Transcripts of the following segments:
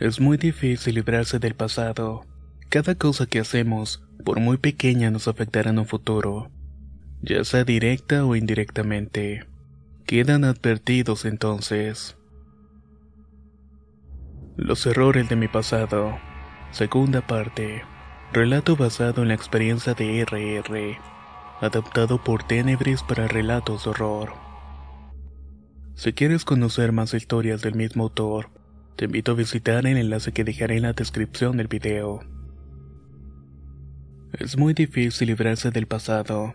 Es muy difícil librarse del pasado. Cada cosa que hacemos, por muy pequeña, nos afectará en un futuro, ya sea directa o indirectamente. Quedan advertidos entonces. Los errores de mi pasado. Segunda parte. Relato basado en la experiencia de RR. Adaptado por Tenebris para relatos de horror. Si quieres conocer más historias del mismo autor, te invito a visitar el enlace que dejaré en la descripción del video. Es muy difícil librarse del pasado.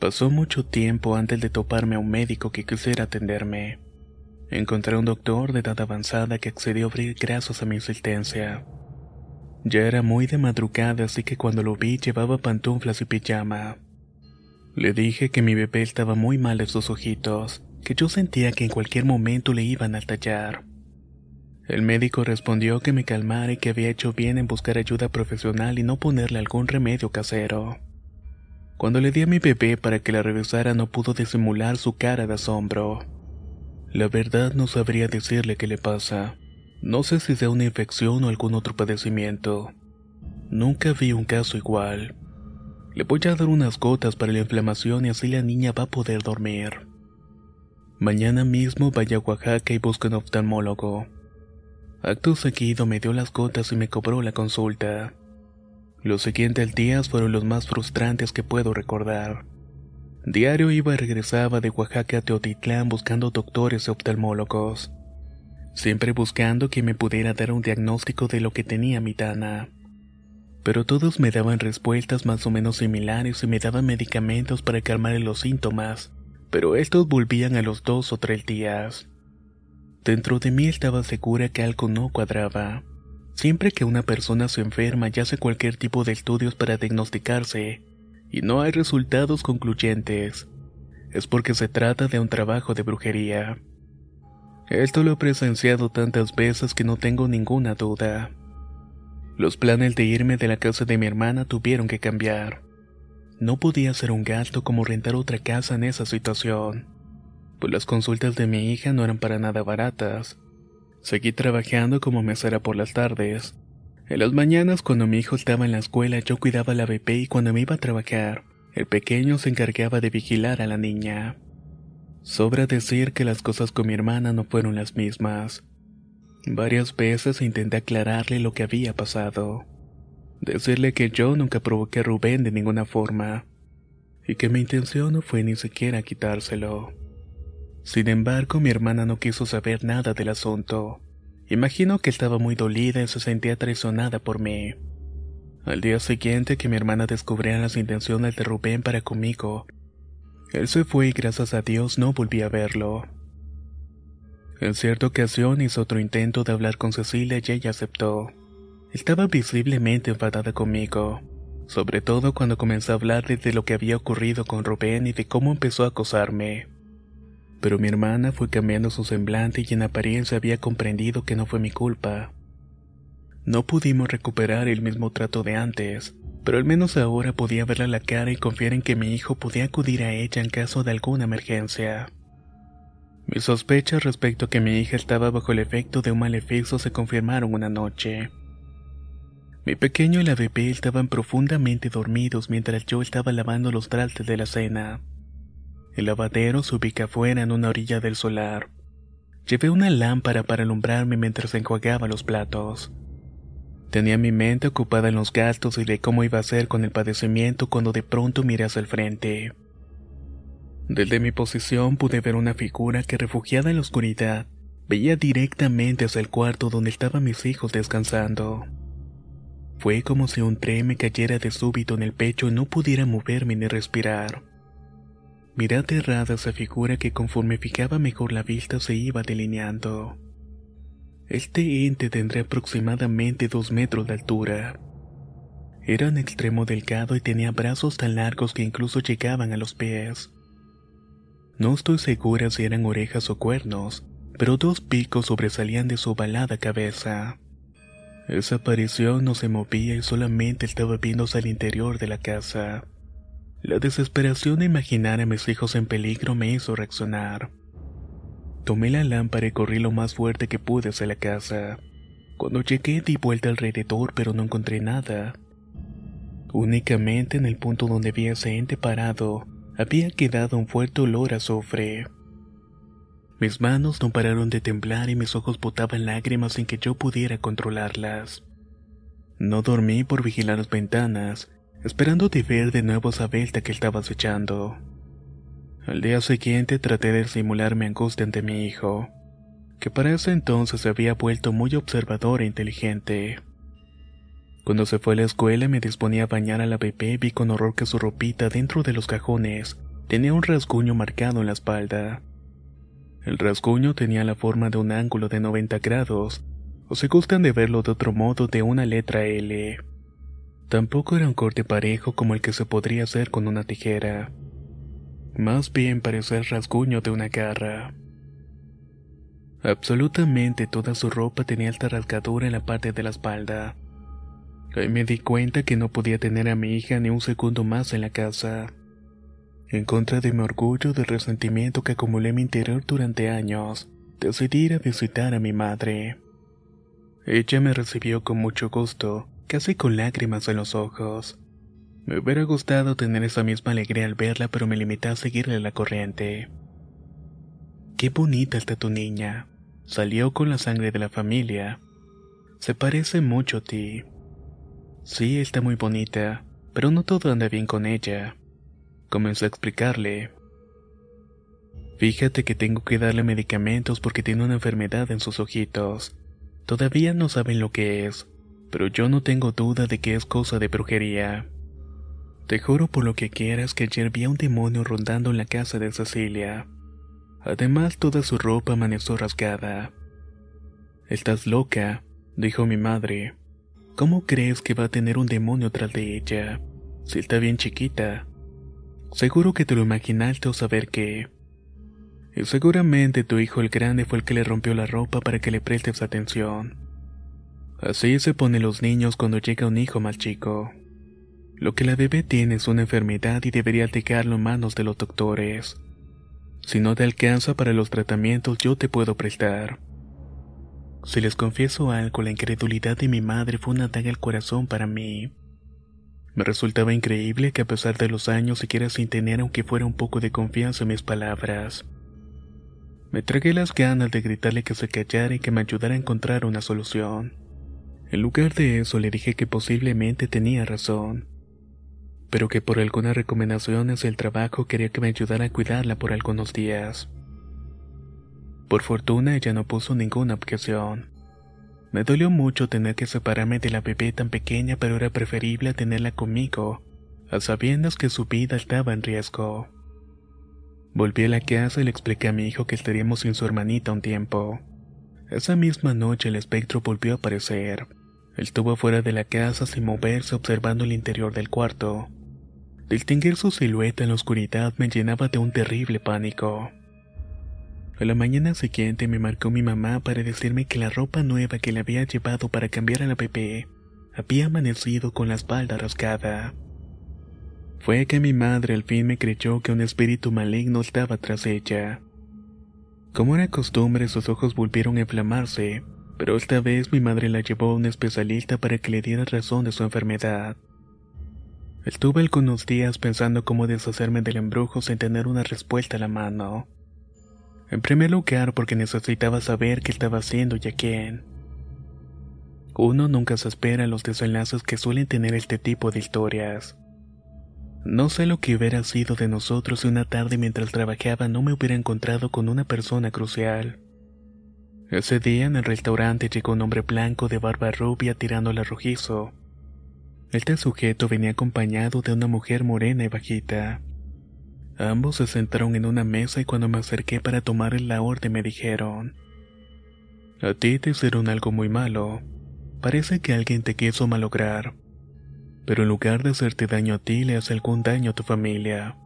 Pasó mucho tiempo antes de toparme a un médico que quisiera atenderme. Encontré a un doctor de edad avanzada que accedió a abrir gracias a mi insistencia. Ya era muy de madrugada, así que cuando lo vi llevaba pantuflas y pijama. Le dije que mi bebé estaba muy mal de sus ojitos, que yo sentía que en cualquier momento le iban a tallar. El médico respondió que me calmara y que había hecho bien en buscar ayuda profesional y no ponerle algún remedio casero. Cuando le di a mi bebé para que la revisara no pudo disimular su cara de asombro. La verdad no sabría decirle qué le pasa. No sé si sea una infección o algún otro padecimiento. Nunca vi un caso igual. Le voy a dar unas gotas para la inflamación y así la niña va a poder dormir. Mañana mismo vaya a Oaxaca y busque un oftalmólogo. Acto seguido me dio las gotas y me cobró la consulta. Los siguientes días fueron los más frustrantes que puedo recordar. Diario iba y regresaba de Oaxaca a Teotitlán buscando doctores y oftalmólogos. Siempre buscando que me pudiera dar un diagnóstico de lo que tenía mi Tana. Pero todos me daban respuestas más o menos similares y me daban medicamentos para calmar los síntomas, pero estos volvían a los dos o tres días. Dentro de mí estaba segura que algo no cuadraba. Siempre que una persona se enferma y hace cualquier tipo de estudios para diagnosticarse, y no hay resultados concluyentes, es porque se trata de un trabajo de brujería. Esto lo he presenciado tantas veces que no tengo ninguna duda. Los planes de irme de la casa de mi hermana tuvieron que cambiar. No podía hacer un gasto como rentar otra casa en esa situación pues las consultas de mi hija no eran para nada baratas. Seguí trabajando como mesera por las tardes. En las mañanas cuando mi hijo estaba en la escuela yo cuidaba la bebé y cuando me iba a trabajar, el pequeño se encargaba de vigilar a la niña. Sobra decir que las cosas con mi hermana no fueron las mismas. Varias veces intenté aclararle lo que había pasado. Decirle que yo nunca provoqué a Rubén de ninguna forma. Y que mi intención no fue ni siquiera quitárselo. Sin embargo, mi hermana no quiso saber nada del asunto. Imagino que estaba muy dolida y se sentía traicionada por mí. Al día siguiente que mi hermana descubriera las intenciones de Rubén para conmigo, él se fue y gracias a Dios no volví a verlo. En cierta ocasión hizo otro intento de hablar con Cecilia y ella aceptó. Estaba visiblemente enfadada conmigo, sobre todo cuando comenzó a hablar de lo que había ocurrido con Rubén y de cómo empezó a acosarme pero mi hermana fue cambiando su semblante y en apariencia había comprendido que no fue mi culpa. No pudimos recuperar el mismo trato de antes, pero al menos ahora podía verla la cara y confiar en que mi hijo podía acudir a ella en caso de alguna emergencia. Mis sospechas respecto a que mi hija estaba bajo el efecto de un maleficio se confirmaron una noche. Mi pequeño y la bebé estaban profundamente dormidos mientras yo estaba lavando los trastes de la cena. El lavadero se ubica afuera en una orilla del solar. Llevé una lámpara para alumbrarme mientras enjuagaba los platos. Tenía mi mente ocupada en los gastos y de cómo iba a ser con el padecimiento cuando de pronto miré hacia el frente. Desde mi posición pude ver una figura que refugiada en la oscuridad veía directamente hacia el cuarto donde estaban mis hijos descansando. Fue como si un tren me cayera de súbito en el pecho y no pudiera moverme ni respirar. Miré aterrada esa figura que conforme fijaba mejor la vista se iba delineando. Este ente tendría aproximadamente dos metros de altura. Era un extremo delgado y tenía brazos tan largos que incluso llegaban a los pies. No estoy segura si eran orejas o cuernos, pero dos picos sobresalían de su ovalada cabeza. Esa aparición no se movía y solamente estaba viéndose al interior de la casa. La desesperación de imaginar a mis hijos en peligro me hizo reaccionar. Tomé la lámpara y corrí lo más fuerte que pude hacia la casa. Cuando llegué di vuelta alrededor pero no encontré nada. Únicamente en el punto donde vi ese ente parado había quedado un fuerte olor a azufre. Mis manos no pararon de temblar y mis ojos botaban lágrimas sin que yo pudiera controlarlas. No dormí por vigilar las ventanas, esperando de ver de nuevo esa belta que estaba acechando. Al día siguiente traté de simular mi angustia ante mi hijo, que para ese entonces se había vuelto muy observador e inteligente. Cuando se fue a la escuela y me disponía a bañar a la bebé vi con horror que su ropita dentro de los cajones tenía un rasguño marcado en la espalda. El rasguño tenía la forma de un ángulo de 90 grados, o si gustan de verlo de otro modo de una letra L. Tampoco era un corte parejo como el que se podría hacer con una tijera. Más bien parecía el rasguño de una garra. Absolutamente toda su ropa tenía esta rasgadura en la parte de la espalda. Ahí me di cuenta que no podía tener a mi hija ni un segundo más en la casa. En contra de mi orgullo del resentimiento que acumulé en mi interior durante años, decidí ir a visitar a mi madre. Ella me recibió con mucho gusto, casi con lágrimas en los ojos. Me hubiera gustado tener esa misma alegría al verla, pero me limité a seguirle la corriente. Qué bonita está tu niña. Salió con la sangre de la familia. Se parece mucho a ti. Sí, está muy bonita, pero no todo anda bien con ella. Comenzó a explicarle. Fíjate que tengo que darle medicamentos porque tiene una enfermedad en sus ojitos. Todavía no saben lo que es, pero yo no tengo duda de que es cosa de brujería. Te juro por lo que quieras que ayer vi a un demonio rondando en la casa de Cecilia. Además, toda su ropa amaneció rasgada. Estás loca, dijo mi madre. ¿Cómo crees que va a tener un demonio tras de ella? Si está bien chiquita. Seguro que te lo imaginaste o saber qué. Y seguramente tu hijo el grande fue el que le rompió la ropa para que le prestes atención. Así se ponen los niños cuando llega un hijo más chico. Lo que la bebé tiene es una enfermedad y debería dejarlo en manos de los doctores. Si no te alcanza para los tratamientos, yo te puedo prestar. Si les confieso algo, la incredulidad de mi madre fue una daga al corazón para mí. Me resultaba increíble que a pesar de los años siguiera sin tener aunque fuera un poco de confianza en mis palabras. Me tragué las ganas de gritarle que se callara y que me ayudara a encontrar una solución. En lugar de eso le dije que posiblemente tenía razón pero que por algunas recomendaciones del trabajo quería que me ayudara a cuidarla por algunos días. Por fortuna ella no puso ninguna objeción. Me dolió mucho tener que separarme de la bebé tan pequeña, pero era preferible tenerla conmigo, a sabiendas que su vida estaba en riesgo. Volví a la casa y le expliqué a mi hijo que estaríamos sin su hermanita un tiempo. Esa misma noche el espectro volvió a aparecer. Estuvo fuera de la casa sin moverse observando el interior del cuarto. Distinguir su silueta en la oscuridad me llenaba de un terrible pánico. A la mañana siguiente me marcó mi mamá para decirme que la ropa nueva que le había llevado para cambiar a la bebé había amanecido con la espalda rasgada. Fue que mi madre al fin me creyó que un espíritu maligno estaba tras ella. Como era costumbre, sus ojos volvieron a inflamarse, pero esta vez mi madre la llevó a un especialista para que le diera razón de su enfermedad. Estuve algunos días pensando cómo deshacerme del embrujo sin tener una respuesta a la mano. En primer lugar porque necesitaba saber qué estaba haciendo y a quién. Uno nunca se espera los desenlaces que suelen tener este tipo de historias. No sé lo que hubiera sido de nosotros si una tarde mientras trabajaba no me hubiera encontrado con una persona crucial. Ese día en el restaurante llegó un hombre blanco de barba rubia tirándola rojizo. Este sujeto venía acompañado de una mujer morena y bajita. Ambos se sentaron en una mesa y cuando me acerqué para tomar la orden me dijeron, A ti te hicieron algo muy malo. Parece que alguien te quiso malograr. Pero en lugar de hacerte daño a ti, le hace algún daño a tu familia.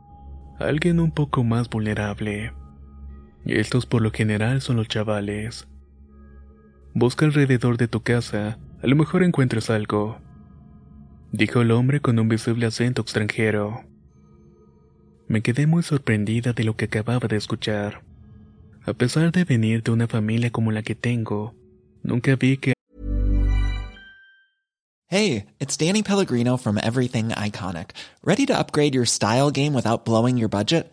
Alguien un poco más vulnerable. Y estos por lo general son los chavales. Busca alrededor de tu casa, a lo mejor encuentres algo. Dijo el hombre con un visible acento extranjero. Me quedé muy sorprendida de lo que acababa de escuchar. A pesar de venir de una familia como la que tengo, nunca vi que... Hey, it's Danny Pellegrino from Everything Iconic. ¿Ready to upgrade your style game without blowing your budget?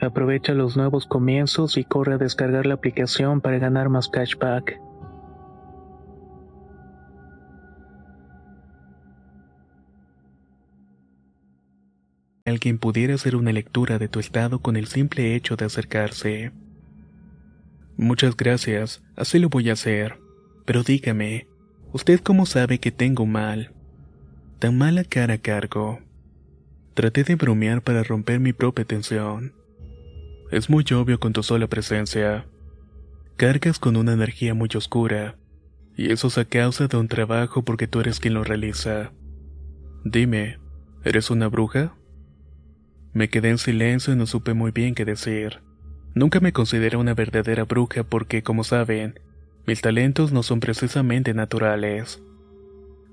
Aprovecha los nuevos comienzos y corre a descargar la aplicación para ganar más cashback. Alguien pudiera hacer una lectura de tu estado con el simple hecho de acercarse. Muchas gracias, así lo voy a hacer. Pero dígame, ¿usted cómo sabe que tengo mal? Tan mala cara cargo. Traté de bromear para romper mi propia tensión. Es muy obvio con tu sola presencia. Cargas con una energía muy oscura, y eso es a causa de un trabajo porque tú eres quien lo realiza. Dime, ¿eres una bruja? Me quedé en silencio y no supe muy bien qué decir. Nunca me consideré una verdadera bruja porque, como saben, mis talentos no son precisamente naturales.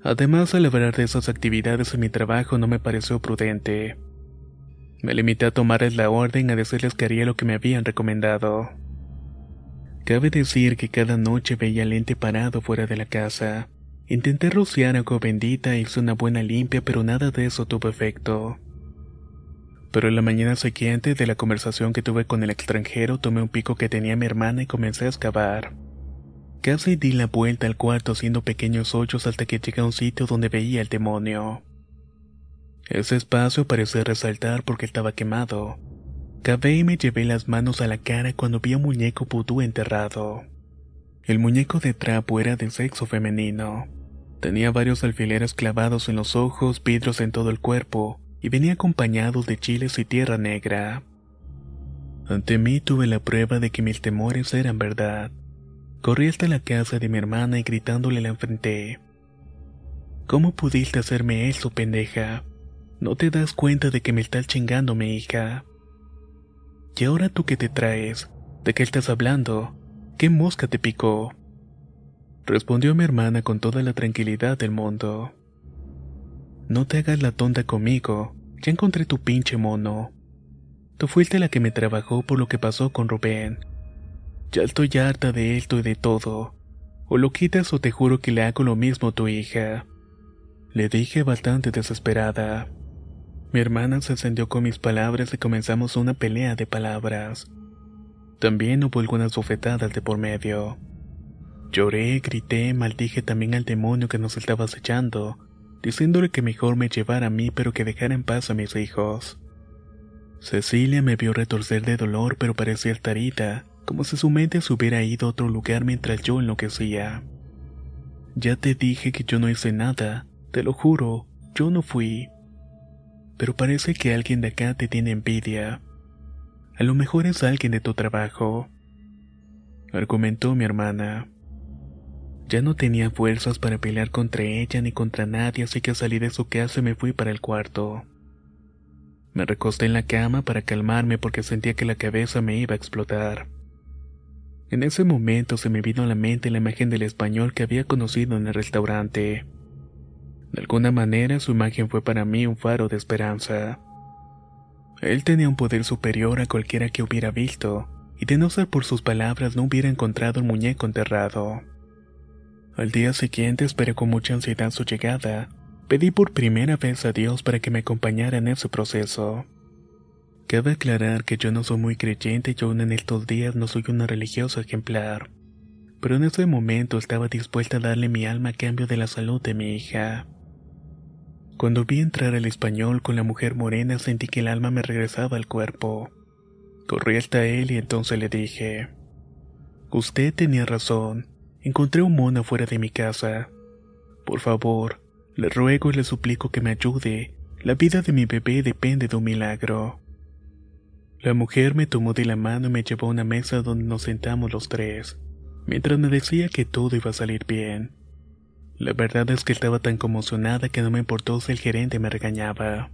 Además, al de esas actividades en mi trabajo no me pareció prudente. Me limité a tomarles la orden a decirles que haría lo que me habían recomendado. Cabe decir que cada noche veía al ente parado fuera de la casa. Intenté rociar agua bendita hice una buena limpia, pero nada de eso tuvo efecto. Pero en la mañana siguiente de la conversación que tuve con el extranjero, tomé un pico que tenía mi hermana y comencé a excavar. Casi di la vuelta al cuarto haciendo pequeños hoyos hasta que llegué a un sitio donde veía el demonio. Ese espacio parecía resaltar porque estaba quemado. Cavé y me llevé las manos a la cara cuando vi a un muñeco pudú enterrado. El muñeco de trapo era de sexo femenino. Tenía varios alfileres clavados en los ojos, vidrios en todo el cuerpo, y venía acompañado de chiles y tierra negra. Ante mí tuve la prueba de que mis temores eran verdad. Corrí hasta la casa de mi hermana y gritándole la enfrenté. ¿Cómo pudiste hacerme eso, pendeja? ¿No te das cuenta de que me está chingando mi hija? ¿Y ahora tú qué te traes? ¿De qué estás hablando? ¿Qué mosca te picó? Respondió mi hermana con toda la tranquilidad del mundo. No te hagas la tonta conmigo, ya encontré tu pinche mono. Tú fuiste la que me trabajó por lo que pasó con Rubén. Ya estoy harta de esto y de todo. O lo quitas o te juro que le hago lo mismo a tu hija. Le dije bastante desesperada. Mi hermana se encendió con mis palabras y comenzamos una pelea de palabras. También hubo algunas bofetadas de por medio. Lloré, grité, maldije también al demonio que nos estaba acechando, diciéndole que mejor me llevara a mí pero que dejara en paz a mis hijos. Cecilia me vio retorcer de dolor pero parecía estar como si su mente se hubiera ido a otro lugar mientras yo enloquecía. Ya te dije que yo no hice nada, te lo juro, yo no fui. Pero parece que alguien de acá te tiene envidia. A lo mejor es alguien de tu trabajo, argumentó mi hermana. Ya no tenía fuerzas para pelear contra ella ni contra nadie, así que salí de su casa y me fui para el cuarto. Me recosté en la cama para calmarme porque sentía que la cabeza me iba a explotar. En ese momento se me vino a la mente la imagen del español que había conocido en el restaurante. De alguna manera su imagen fue para mí un faro de esperanza. Él tenía un poder superior a cualquiera que hubiera visto, y de no ser por sus palabras no hubiera encontrado el muñeco enterrado. Al día siguiente esperé con mucha ansiedad su llegada. Pedí por primera vez a Dios para que me acompañara en ese proceso. Cabe aclarar que yo no soy muy creyente y aún en estos días no soy una religiosa ejemplar. Pero en ese momento estaba dispuesta a darle mi alma a cambio de la salud de mi hija. Cuando vi entrar al español con la mujer morena sentí que el alma me regresaba al cuerpo. Corrí hasta él y entonces le dije, Usted tenía razón, Encontré un mono fuera de mi casa. Por favor, le ruego y le suplico que me ayude. La vida de mi bebé depende de un milagro. La mujer me tomó de la mano y me llevó a una mesa donde nos sentamos los tres, mientras me decía que todo iba a salir bien. La verdad es que estaba tan conmocionada que no me importó si el gerente me regañaba.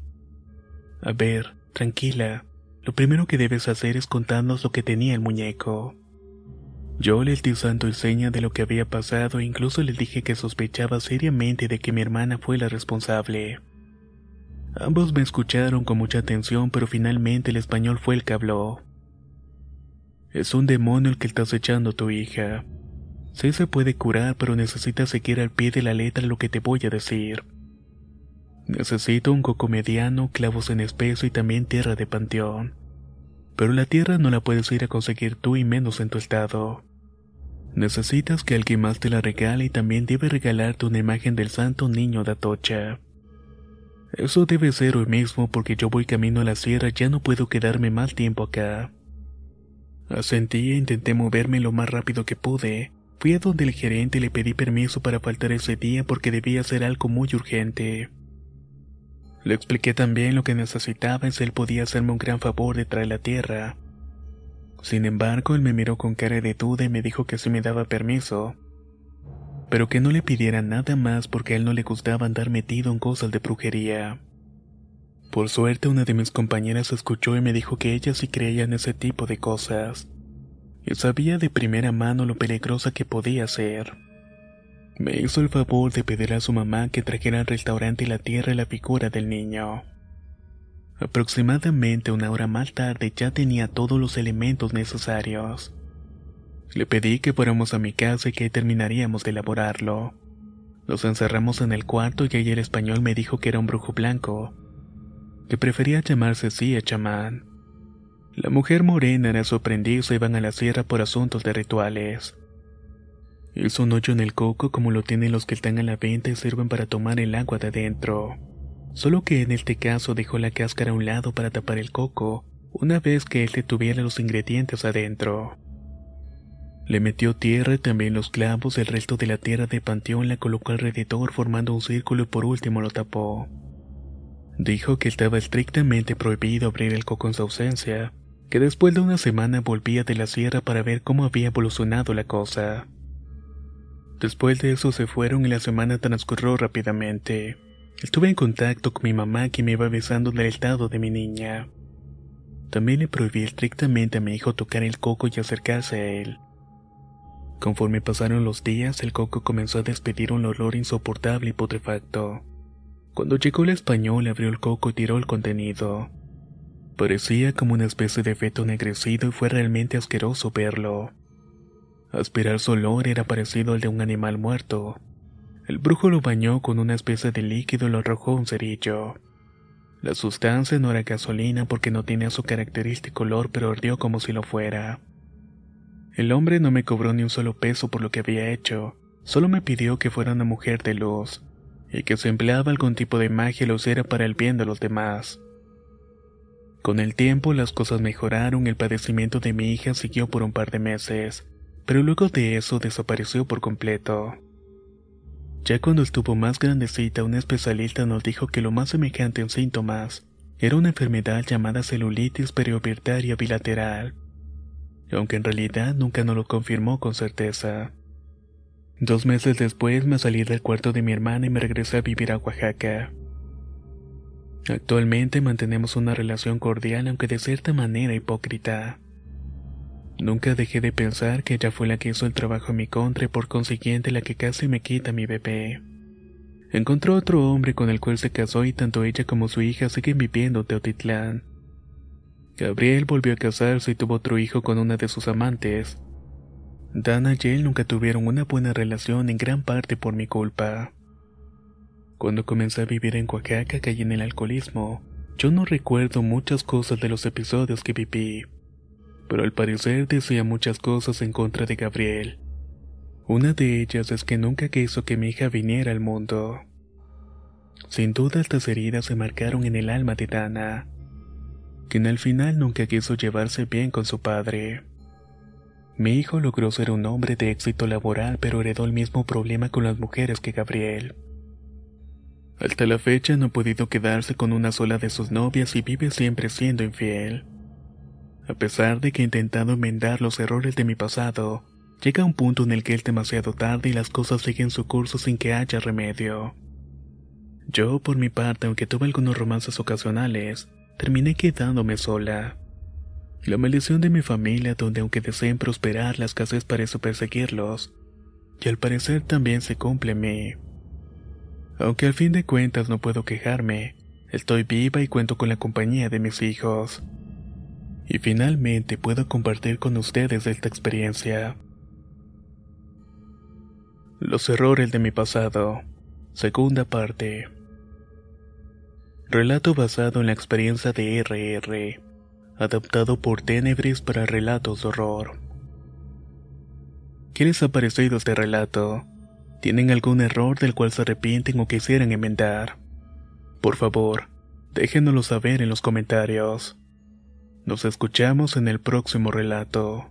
A ver, tranquila, lo primero que debes hacer es contarnos lo que tenía el muñeco. Yo les di santo y seña de lo que había pasado e incluso les dije que sospechaba seriamente de que mi hermana fue la responsable. Ambos me escucharon con mucha atención, pero finalmente el español fue el que habló. Es un demonio el que estás echando tu hija. Sí se puede curar, pero necesitas seguir al pie de la letra lo que te voy a decir. Necesito un coco mediano, clavos en espeso y también tierra de panteón. Pero la tierra no la puedes ir a conseguir tú y menos en tu estado. Necesitas que alguien más te la regale y también debe regalarte una imagen del santo niño de Atocha. Eso debe ser hoy mismo porque yo voy camino a la sierra ya no puedo quedarme más tiempo acá. Asentí e intenté moverme lo más rápido que pude. Fui a donde el gerente le pedí permiso para faltar ese día porque debía hacer algo muy urgente. Le expliqué también lo que necesitaba y si él podía hacerme un gran favor de traer la tierra. Sin embargo, él me miró con cara de duda y me dijo que sí me daba permiso, pero que no le pidiera nada más porque a él no le gustaba andar metido en cosas de brujería. Por suerte, una de mis compañeras escuchó y me dijo que ella sí creía en ese tipo de cosas, y sabía de primera mano lo peligrosa que podía ser. Me hizo el favor de pedir a su mamá que trajera al restaurante la tierra y la figura del niño. Aproximadamente una hora más tarde ya tenía todos los elementos necesarios. Le pedí que fuéramos a mi casa y que terminaríamos de elaborarlo. Nos encerramos en el cuarto y ahí el español me dijo que era un brujo blanco, que prefería llamarse así a chamán. La mujer morena era su aprendiz iban a la sierra por asuntos de rituales. Hizo un hoyo en el coco como lo tienen los que están a la venta y sirven para tomar el agua de adentro solo que en este caso dejó la cáscara a un lado para tapar el coco una vez que él tuviera los ingredientes adentro. Le metió tierra y también los clavos, el resto de la tierra de panteón la colocó alrededor formando un círculo y por último lo tapó. Dijo que estaba estrictamente prohibido abrir el coco en su ausencia, que después de una semana volvía de la sierra para ver cómo había evolucionado la cosa. Después de eso se fueron y la semana transcurrió rápidamente. Estuve en contacto con mi mamá que me iba avisando del estado de mi niña. También le prohibí estrictamente a mi hijo tocar el coco y acercarse a él. Conforme pasaron los días, el coco comenzó a despedir un olor insoportable y putrefacto. Cuando llegó el español abrió el coco y tiró el contenido. Parecía como una especie de feto ennegrecido y fue realmente asqueroso verlo. Aspirar su olor era parecido al de un animal muerto. El brujo lo bañó con una especie de líquido y lo arrojó un cerillo. La sustancia no era gasolina porque no tenía su característico olor, pero ardió como si lo fuera. El hombre no me cobró ni un solo peso por lo que había hecho, solo me pidió que fuera una mujer de luz, y que si empleaba algún tipo de magia hiciera para el bien de los demás. Con el tiempo las cosas mejoraron, el padecimiento de mi hija siguió por un par de meses, pero luego de eso desapareció por completo. Ya cuando estuvo más grandecita, un especialista nos dijo que lo más semejante en síntomas era una enfermedad llamada celulitis periopertaria bilateral, aunque en realidad nunca nos lo confirmó con certeza. Dos meses después me salí del cuarto de mi hermana y me regresé a vivir a Oaxaca. Actualmente mantenemos una relación cordial aunque de cierta manera hipócrita. Nunca dejé de pensar que ella fue la que hizo el trabajo en mi contra y por consiguiente la que casi me quita mi bebé. Encontró otro hombre con el cual se casó y tanto ella como su hija siguen viviendo en Teotitlán. Gabriel volvió a casarse y tuvo otro hijo con una de sus amantes, Dana y él nunca tuvieron una buena relación en gran parte por mi culpa. Cuando comencé a vivir en Oaxaca caí en el alcoholismo. Yo no recuerdo muchas cosas de los episodios que viví, pero al parecer decía muchas cosas en contra de Gabriel. Una de ellas es que nunca quiso que mi hija viniera al mundo. Sin duda estas heridas se marcaron en el alma de Dana, quien al final nunca quiso llevarse bien con su padre. Mi hijo logró ser un hombre de éxito laboral, pero heredó el mismo problema con las mujeres que Gabriel. Hasta la fecha no ha podido quedarse con una sola de sus novias y vive siempre siendo infiel. A pesar de que he intentado enmendar los errores de mi pasado, llega un punto en el que es demasiado tarde y las cosas siguen su curso sin que haya remedio. Yo, por mi parte, aunque tuve algunos romances ocasionales, terminé quedándome sola. La maldición de mi familia, donde aunque deseen prosperar, la escasez parece perseguirlos. Y al parecer también se cumple en mí. Aunque al fin de cuentas no puedo quejarme, estoy viva y cuento con la compañía de mis hijos. Y finalmente puedo compartir con ustedes esta experiencia. Los errores de mi pasado. Segunda parte. Relato basado en la experiencia de RR adaptado por Tenebris para relatos de horror. ¿Qué les ha parecido este relato? ¿Tienen algún error del cual se arrepienten o quisieran enmendar? Por favor, déjenoslo saber en los comentarios. Nos escuchamos en el próximo relato.